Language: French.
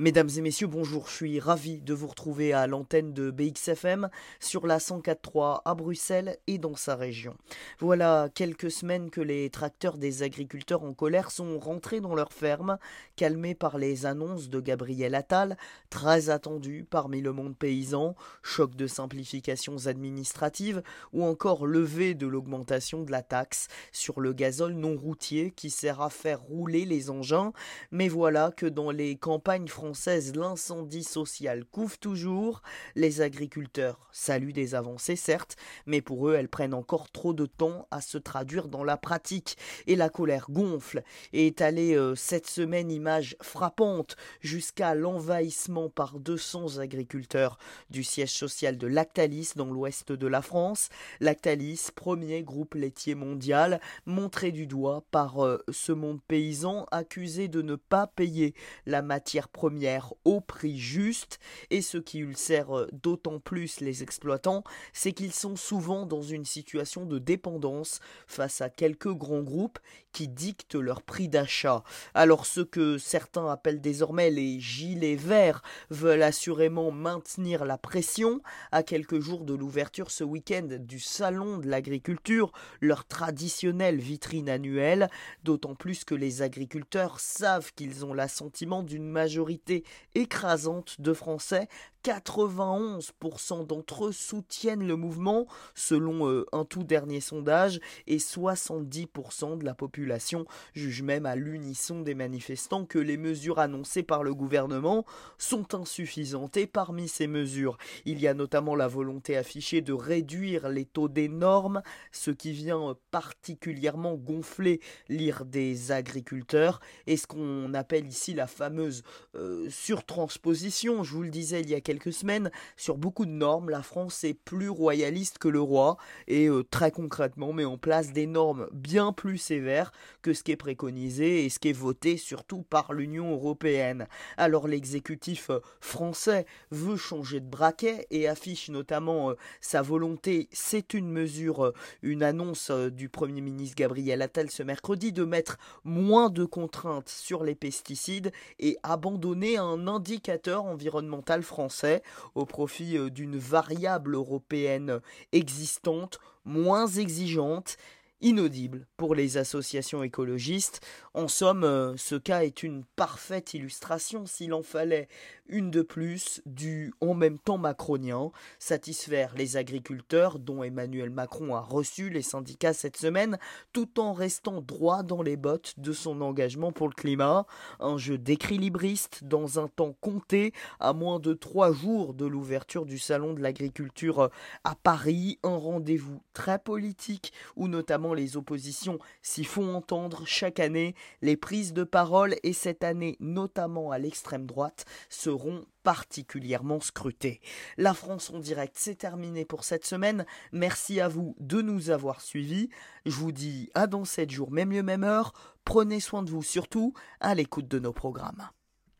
Mesdames et messieurs, bonjour, je suis ravi de vous retrouver à l'antenne de BXFM sur la 104.3 à Bruxelles et dans sa région. Voilà quelques semaines que les tracteurs des agriculteurs en colère sont rentrés dans leurs fermes, calmés par les annonces de Gabriel Attal, très attendues parmi le monde paysan, choc de simplifications administratives ou encore levée de l'augmentation de la taxe sur le gazole non routier qui sert à faire rouler les engins. Mais voilà que dans les campagnes françaises, l'incendie social couvre toujours. Les agriculteurs saluent des avancées, certes, mais pour eux, elles prennent encore trop de temps à se traduire dans la pratique. Et la colère gonfle et est allée euh, cette semaine image frappante jusqu'à l'envahissement par 200 agriculteurs du siège social de Lactalis dans l'ouest de la France. Lactalis, premier groupe laitier mondial, montré du doigt par euh, ce monde paysan accusé de ne pas payer la matière première au prix juste, et ce qui ulcère euh, d'autant plus les exploitants, c'est qu'ils sont souvent dans une situation de dépendance face à quelques grands groupes qui dictent leur prix d'achat. Alors ce que certains appellent désormais les gilets verts veulent assurément maintenir la pression à quelques jours de l'ouverture ce week-end du salon de l'agriculture, leur traditionnelle vitrine annuelle, d'autant plus que les agriculteurs savent qu'ils ont l'assentiment d'une majorité écrasante de Français 91% d'entre eux soutiennent le mouvement, selon euh, un tout dernier sondage, et 70% de la population juge même à l'unisson des manifestants que les mesures annoncées par le gouvernement sont insuffisantes. Et parmi ces mesures, il y a notamment la volonté affichée de réduire les taux des normes, ce qui vient particulièrement gonfler l'ire des agriculteurs, et ce qu'on appelle ici la fameuse euh, surtransposition. Je vous le disais il y a quelques semaines, sur beaucoup de normes, la France est plus royaliste que le roi et euh, très concrètement met en place des normes bien plus sévères que ce qui est préconisé et ce qui est voté surtout par l'Union européenne. Alors l'exécutif euh, français veut changer de braquet et affiche notamment euh, sa volonté, c'est une mesure, une annonce du Premier ministre Gabriel Attal ce mercredi, de mettre moins de contraintes sur les pesticides et abandonner un indicateur environnemental français au profit euh, d'une variable européenne existante, moins exigeante inaudible pour les associations écologistes. En somme, euh, ce cas est une parfaite illustration, s'il en fallait une de plus, du en même temps macronien, satisfaire les agriculteurs dont Emmanuel Macron a reçu les syndicats cette semaine, tout en restant droit dans les bottes de son engagement pour le climat, un jeu d'équilibriste dans un temps compté, à moins de trois jours de l'ouverture du salon de l'agriculture à Paris, un rendez-vous très politique où notamment les oppositions s'y font entendre chaque année, les prises de parole et cette année notamment à l'extrême droite seront particulièrement scrutées. La France en direct, c'est terminé pour cette semaine. Merci à vous de nous avoir suivis. Je vous dis à dans 7 jours, même lieu, même heure. Prenez soin de vous surtout à l'écoute de nos programmes.